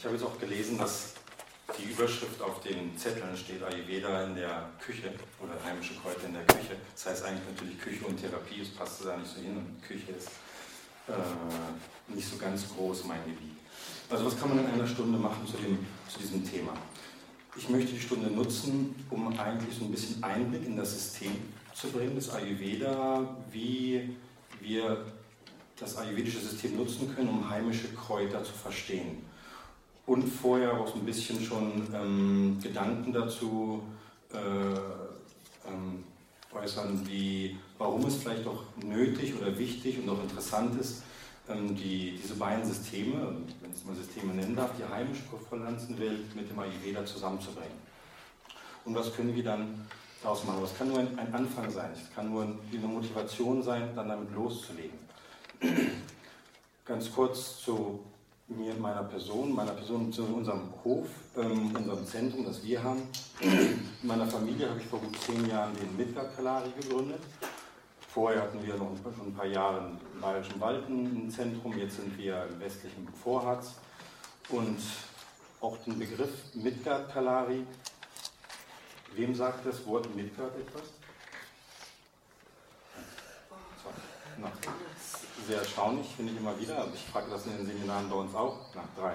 Ich habe jetzt auch gelesen, dass die Überschrift auf den Zetteln steht Ayurveda in der Küche oder heimische Kräuter in der Küche. Das heißt eigentlich natürlich Küche und Therapie, es passt da nicht so hin und Küche ist äh, nicht so ganz groß mein Gebiet. Also was kann man in einer Stunde machen zu, dem, zu diesem Thema? Ich möchte die Stunde nutzen, um eigentlich so ein bisschen Einblick in das System zu bringen, das Ayurveda, wie wir das ayurvedische System nutzen können, um heimische Kräuter zu verstehen. Und vorher auch so ein bisschen schon ähm, Gedanken dazu äh, ähm, äußern, wie, warum es vielleicht auch nötig oder wichtig und auch interessant ist, ähm, die, diese beiden Systeme, wenn ich es mal Systeme nennen darf, die heimische Pflanzenwelt mit dem Ayurveda zusammenzubringen. Und was können wir dann daraus machen? Das kann nur ein, ein Anfang sein, es kann nur eine Motivation sein, dann damit loszulegen. Ganz kurz zu mir meiner Person, meiner Person zu unserem Hof, ähm, unserem Zentrum, das wir haben. In meiner Familie habe ich vor gut zehn Jahren den Midgard Kalari gegründet. Vorher hatten wir noch schon ein paar Jahre im Bayerischen Wald ein Zentrum, jetzt sind wir im westlichen Vorharz. Und auch den Begriff Midgard Kalari, wem sagt das Wort Midgard etwas? Na, sehr erstaunlich, finde ich immer wieder. Ich frage das in den Seminaren bei uns auch. Nach drei.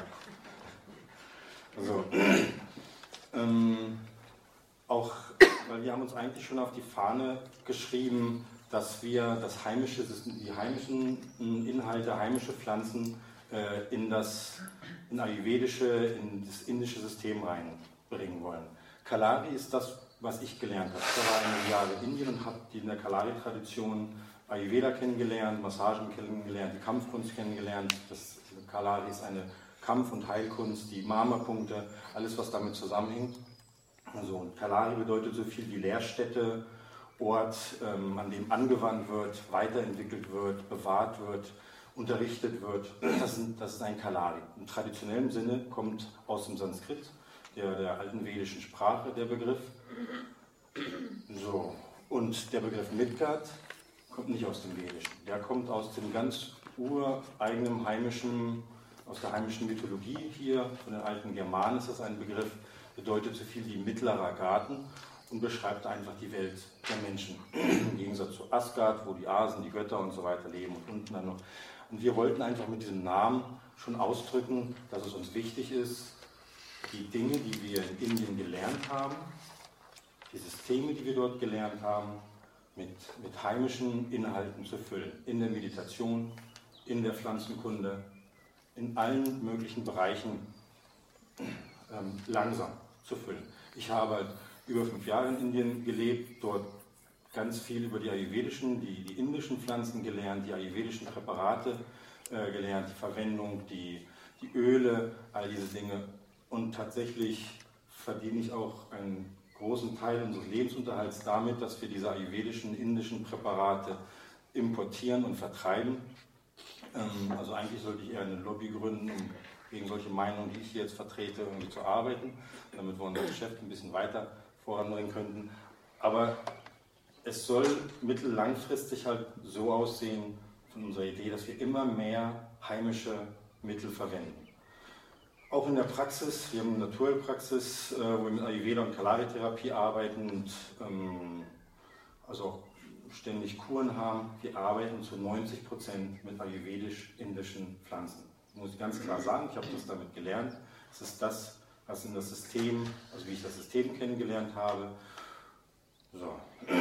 Also, ähm, auch, weil wir haben uns eigentlich schon auf die Fahne geschrieben, dass wir das heimische, die heimischen Inhalte, heimische Pflanzen äh, in das in ayurvedische, in das indische System reinbringen wollen. Kalari ist das, was ich gelernt habe. Ich war einige Jahre in Indien und habe in der Kalari-Tradition Ayurveda kennengelernt, Massagen kennengelernt, die Kampfkunst kennengelernt. Das Kalari ist eine Kampf- und Heilkunst, die Marma-Punkte, alles was damit zusammenhängt. Also, und Kalari bedeutet so viel wie Lehrstätte, Ort, ähm, an dem angewandt wird, weiterentwickelt wird, bewahrt wird, unterrichtet wird. Das, sind, das ist ein Kalari. Im traditionellen Sinne kommt aus dem Sanskrit, der, der alten vedischen Sprache, der Begriff. So. Und der Begriff Midgard kommt nicht aus dem Vedischen. Der kommt aus dem ganz ureigenen heimischen, aus der heimischen Mythologie hier, von den alten Germanen ist das ein Begriff, bedeutet so viel wie mittlerer Garten und beschreibt einfach die Welt der Menschen. Im Gegensatz zu Asgard, wo die Asen, die Götter und so weiter leben und unten dann noch. Und wir wollten einfach mit diesem Namen schon ausdrücken, dass es uns wichtig ist, die Dinge, die wir in Indien gelernt haben, die Systeme, die wir dort gelernt haben, mit, mit heimischen Inhalten zu füllen. In der Meditation, in der Pflanzenkunde, in allen möglichen Bereichen ähm, langsam zu füllen. Ich habe über fünf Jahre in Indien gelebt, dort ganz viel über die ayurvedischen, die, die indischen Pflanzen gelernt, die ayurvedischen Präparate äh, gelernt, die Verwendung, die, die Öle, all diese Dinge. Und tatsächlich verdiene ich auch einen großen Teil unseres Lebensunterhalts damit, dass wir diese ayurvedischen, indischen Präparate importieren und vertreiben. Ähm, also eigentlich sollte ich eher eine Lobby gründen, um gegen solche Meinungen, die ich hier jetzt vertrete, irgendwie zu arbeiten, damit wir unser Geschäft ein bisschen weiter voranbringen könnten. Aber es soll mittellangfristig halt so aussehen von unserer Idee, dass wir immer mehr heimische Mittel verwenden. Auch in der Praxis, wir haben eine Naturheilpraxis, äh, wo wir mit Ayurveda und Kalari-Therapie arbeiten und ähm, also auch ständig Kuren haben. Wir arbeiten zu 90 Prozent mit ayurvedisch-indischen Pflanzen. Muss ich ganz klar sagen, ich habe das damit gelernt. Es ist das, was in das System, also wie ich das System kennengelernt habe. So.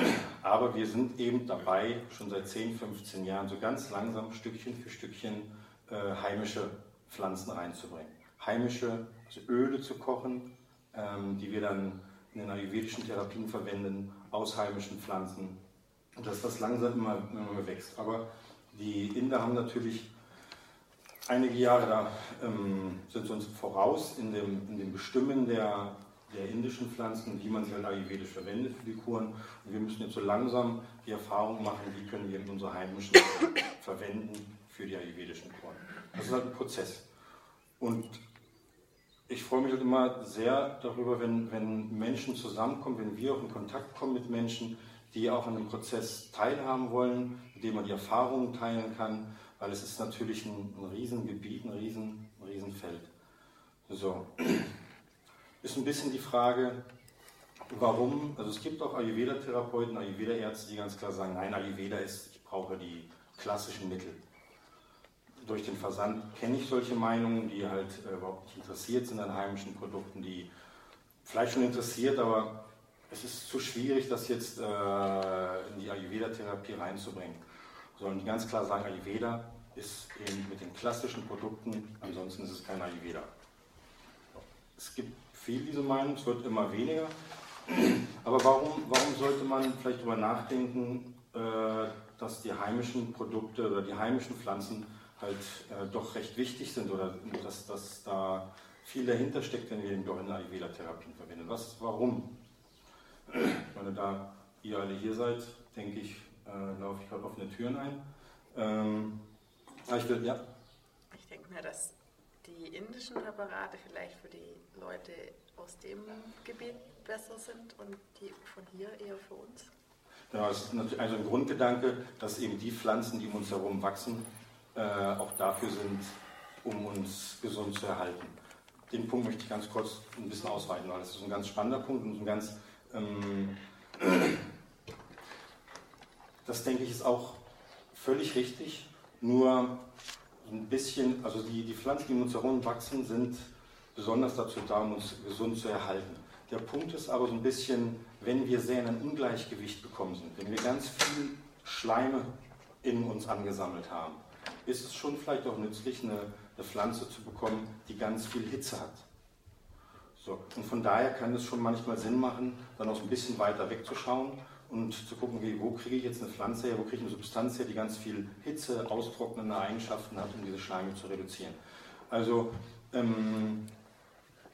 Aber wir sind eben dabei, schon seit 10, 15 Jahren so ganz langsam Stückchen für Stückchen äh, heimische Pflanzen reinzubringen. Heimische also Öle zu kochen, ähm, die wir dann in den ayurvedischen Therapien verwenden, aus heimischen Pflanzen. Und dass das langsam immer, immer wächst. Aber die Inder haben natürlich einige Jahre da ähm, sind uns voraus in dem, in dem Bestimmen der, der indischen Pflanzen, wie man sie halt ayurvedisch verwendet für die Kuren. Und wir müssen jetzt so langsam die Erfahrung machen, wie können wir unsere heimischen verwenden für die ayurvedischen Kuren. Das ist halt ein Prozess. Und ich freue mich halt immer sehr darüber, wenn, wenn Menschen zusammenkommen, wenn wir auch in Kontakt kommen mit Menschen, die auch an dem Prozess teilhaben wollen, mit dem man die Erfahrungen teilen kann weil es ist natürlich ein, ein Riesengebiet, ein, Riesen, ein Riesenfeld. So. Ist ein bisschen die Frage, warum, also es gibt auch Ayurveda-Therapeuten, Ayurveda-Ärzte, die ganz klar sagen, nein, Ayurveda ist, ich brauche die klassischen Mittel. Durch den Versand kenne ich solche Meinungen, die halt äh, überhaupt nicht interessiert sind an heimischen Produkten, die vielleicht schon interessiert, aber es ist zu schwierig, das jetzt äh, in die Ayurveda-Therapie reinzubringen. Sondern die ganz klar sagen, Ayurveda ist eben mit den klassischen Produkten, ansonsten ist es kein Ayurveda. Es gibt viel diese Meinung, es wird immer weniger. Aber warum, warum sollte man vielleicht darüber nachdenken, äh, dass die heimischen Produkte oder die heimischen Pflanzen halt äh, doch recht wichtig sind oder dass, dass da viel dahinter steckt, wenn wir ihn doch in Ayurveda-Therapien verwenden. Was, warum? Ich meine, da ihr alle hier seid, denke ich, äh, laufe ich gerade offene Türen ein. Ähm, ich will, ja. Ich denke mir, dass die indischen Präparate vielleicht für die Leute aus dem Gebiet besser sind und die von hier eher für uns. Genau, das ist natürlich also ein Grundgedanke, dass eben die Pflanzen, die um uns herum wachsen, äh, auch dafür sind, um uns gesund zu erhalten. Den Punkt möchte ich ganz kurz ein bisschen ausweiten, weil das ist ein ganz spannender Punkt und ein ganz ähm, das denke ich ist auch völlig richtig, nur ein bisschen, also die, die Pflanzen, die um uns herum wachsen, sind besonders dazu da, um uns gesund zu erhalten. Der Punkt ist aber so ein bisschen, wenn wir sehr in ein Ungleichgewicht bekommen sind, wenn wir ganz viel Schleime in uns angesammelt haben, ist es schon vielleicht auch nützlich, eine, eine Pflanze zu bekommen, die ganz viel Hitze hat. So, und von daher kann es schon manchmal Sinn machen, dann auch ein bisschen weiter wegzuschauen und zu gucken, wo kriege ich jetzt eine Pflanze her, wo kriege ich eine Substanz her, die ganz viel Hitze, austrocknende Eigenschaften hat, um diese Schleime zu reduzieren. Also ähm,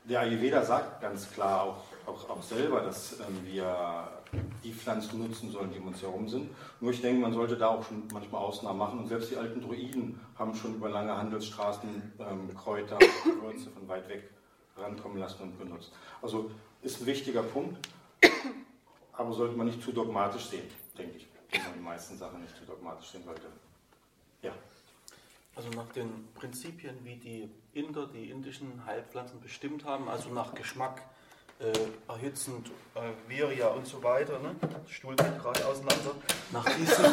der Ayurveda sagt ganz klar auch, auch, auch selber, dass ähm, wir die Pflanzen nutzen sollen, die um uns herum sind. Nur ich denke, man sollte da auch schon manchmal Ausnahmen machen. Und selbst die alten Druiden haben schon über lange Handelsstraßen ähm, Kräuter und Gewürze von weit weg rankommen lassen und benutzt. Also ist ein wichtiger Punkt, aber sollte man nicht zu dogmatisch sehen, denke ich. Wenn man die meisten Sachen nicht zu dogmatisch sehen sollte. Ja. Also nach den Prinzipien, wie die Inder die indischen Heilpflanzen bestimmt haben, also nach Geschmack, äh, erhitzend, äh, Virya und so weiter, ne? Stuhl geht gerade auseinander. Nach diesen,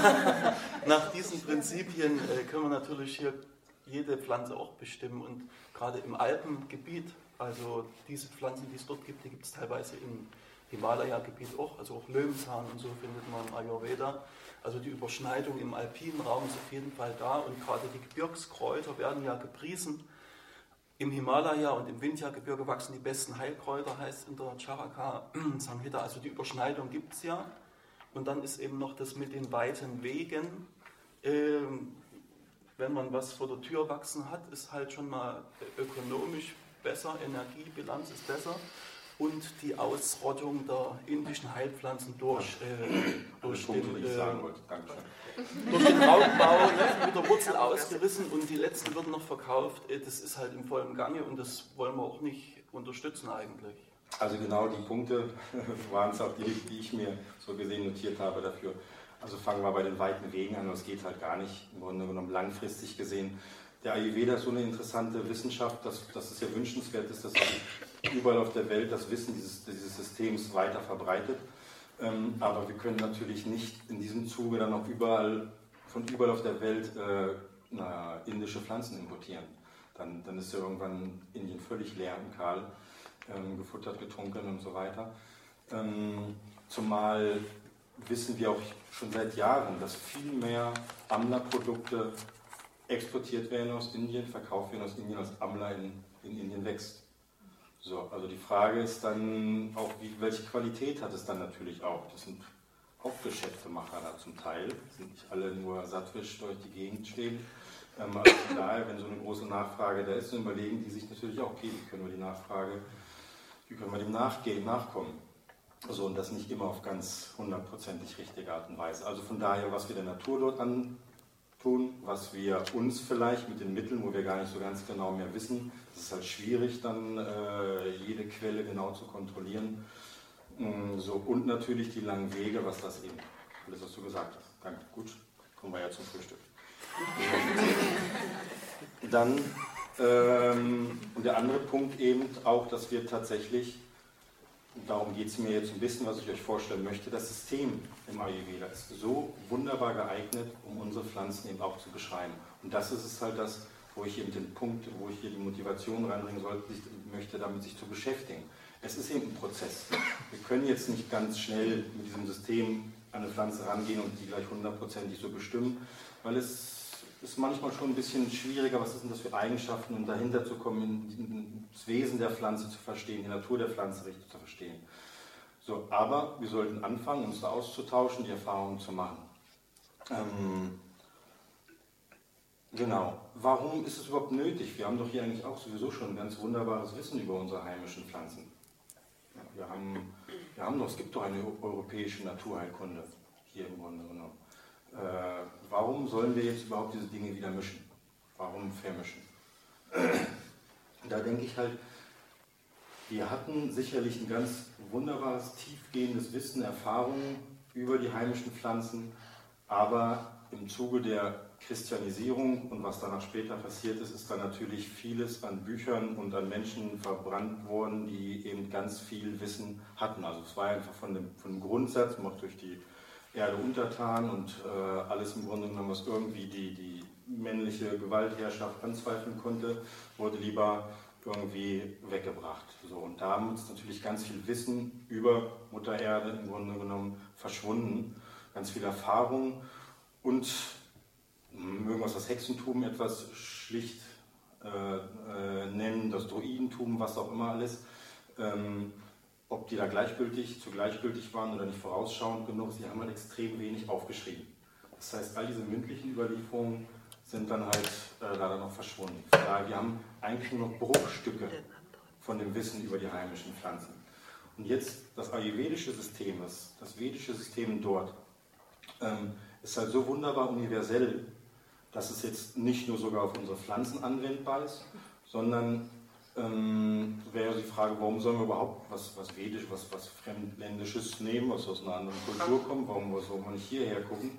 nach diesen Prinzipien äh, können wir natürlich hier jede Pflanze auch bestimmen und gerade im Alpengebiet also diese Pflanzen, die es dort gibt, die gibt es teilweise im Himalaya-Gebiet auch. Also auch Löwenzahn und so findet man im Ayurveda. Also die Überschneidung im alpinen Raum ist auf jeden Fall da und gerade die Gebirgskräuter werden ja gepriesen. Im Himalaya und im Vindhya-Gebirge wachsen die besten Heilkräuter, heißt in der Charaka Samhita. Also die Überschneidung gibt es ja. Und dann ist eben noch das mit den weiten Wegen. Ähm, wenn man was vor der Tür wachsen hat, ist halt schon mal ökonomisch besser, Energiebilanz ist besser und die Ausrottung der indischen Heilpflanzen durch, äh, durch, den, äh, durch den Raubbau ne, mit der Wurzel ausgerissen und die letzten würden noch verkauft. Äh, das ist halt im vollen Gange und das wollen wir auch nicht unterstützen eigentlich. Also genau die Punkte waren es auch die, die ich mir so gesehen notiert habe dafür. Also fangen wir bei den weiten Wegen an, das geht halt gar nicht, im Grunde genommen langfristig gesehen der Ayurveda ist so eine interessante Wissenschaft, dass, dass es ja wünschenswert ist, dass überall auf der Welt das Wissen dieses, dieses Systems weiter verbreitet. Ähm, aber wir können natürlich nicht in diesem Zuge dann auch überall, von überall auf der Welt äh, na, indische Pflanzen importieren. Dann, dann ist ja irgendwann Indien völlig leer und kahl, ähm, gefuttert, getrunken und so weiter. Ähm, zumal wissen wir auch schon seit Jahren, dass viel mehr Amla-Produkte exportiert werden aus Indien, verkauft werden aus Indien, als Amla in, in Indien wächst. So, also die Frage ist dann auch, wie, welche Qualität hat es dann natürlich auch. Das sind Hauptgeschäftemacher da zum Teil, sind nicht alle nur sattwisch durch die Gegend stehen. Ähm, also von wenn so eine große Nachfrage da ist, dann überlegen die sich natürlich auch, okay, wie können wir die Nachfrage, wie können wir dem nachgehen, nachkommen. So, und das nicht immer auf ganz hundertprozentig richtige Art und Weise. Also von daher, was wir der Natur dort an, tun, was wir uns vielleicht mit den Mitteln, wo wir gar nicht so ganz genau mehr wissen. Es ist halt schwierig, dann äh, jede Quelle genau zu kontrollieren. Mm, so, und natürlich die langen Wege, was das eben, alles was du gesagt hast. Danke, gut, kommen wir ja zum Frühstück. dann Ähm, und der andere Punkt eben auch, dass wir tatsächlich, und darum geht es mir jetzt ein bisschen, was ich euch vorstellen möchte, das System im Ayurveda ist so wunderbar geeignet, um unsere Pflanzen eben auch zu beschreiben. Und das ist es halt das, wo ich eben den Punkt, wo ich hier die Motivation reinbringen sollte, möchte, damit sich zu beschäftigen. Es ist eben ein Prozess. Wir können jetzt nicht ganz schnell mit diesem System an eine Pflanze rangehen und die gleich hundertprozentig so bestimmen, weil es ist manchmal schon ein bisschen schwieriger, was denn das für Eigenschaften, um dahinter zu kommen, das Wesen der Pflanze zu verstehen, die Natur der Pflanze richtig zu verstehen. So, aber wir sollten anfangen, uns da auszutauschen, die Erfahrungen zu machen. Ähm, genau. Warum ist es überhaupt nötig? Wir haben doch hier eigentlich auch sowieso schon ein ganz wunderbares Wissen über unsere heimischen Pflanzen. Wir, haben, wir haben doch, es gibt doch eine europäische Naturheilkunde hier im Grunde genommen. Äh, warum sollen wir jetzt überhaupt diese Dinge wieder mischen? Warum vermischen? Da denke ich halt, wir hatten sicherlich ein ganz wunderbares, tiefgehendes Wissen, Erfahrungen über die heimischen Pflanzen, aber im Zuge der Christianisierung und was danach später passiert ist, ist da natürlich vieles an Büchern und an Menschen verbrannt worden, die eben ganz viel Wissen hatten. Also es war einfach von dem, von dem Grundsatz, auch durch die Erde untertan und äh, alles im Grunde genommen, was irgendwie die, die männliche Gewaltherrschaft anzweifeln konnte, wurde lieber irgendwie weggebracht. So, und da ist natürlich ganz viel Wissen über Mutter Erde im Grunde genommen verschwunden, ganz viel Erfahrung und mögen wir das Hexentum etwas schlicht äh, äh, nennen, das Druidentum, was auch immer alles. Ähm, ob die da gleichgültig, zu gleichgültig waren oder nicht vorausschauend genug, sie haben halt extrem wenig aufgeschrieben. Das heißt, all diese mündlichen Überlieferungen sind dann halt äh, leider noch verschwunden. Daher, wir haben eigentlich nur noch Bruchstücke von dem Wissen über die heimischen Pflanzen. Und jetzt das ayurvedische System, das, das vedische System dort, ähm, ist halt so wunderbar universell, dass es jetzt nicht nur sogar auf unsere Pflanzen anwendbar ist, sondern ähm, wäre die Frage, warum sollen wir überhaupt was, was Vedisch, was, was Fremdländisches nehmen, was aus einer anderen Kultur kommt, warum soll man nicht hierher gucken?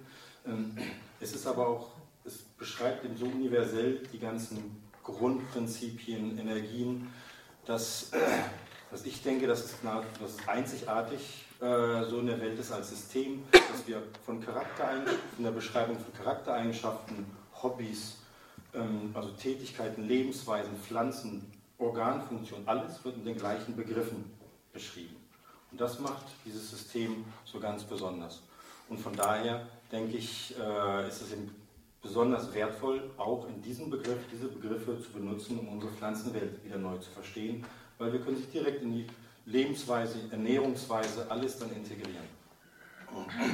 Ähm, es ist aber auch, es beschreibt eben so universell die ganzen Grundprinzipien, Energien, dass, dass ich denke, dass es, dass es einzigartig äh, so in der Welt ist als System, dass wir von Charaktereigenschaften, von der Beschreibung von Charaktereigenschaften, Hobbys, ähm, also Tätigkeiten, Lebensweisen, Pflanzen, Organfunktion, alles wird in den gleichen Begriffen beschrieben. Und das macht dieses System so ganz besonders. Und von daher denke ich, äh, ist es besonders wertvoll, auch in diesem Begriff diese Begriffe zu benutzen, um unsere Pflanzenwelt wieder neu zu verstehen, weil wir können sich direkt in die Lebensweise, Ernährungsweise, alles dann integrieren.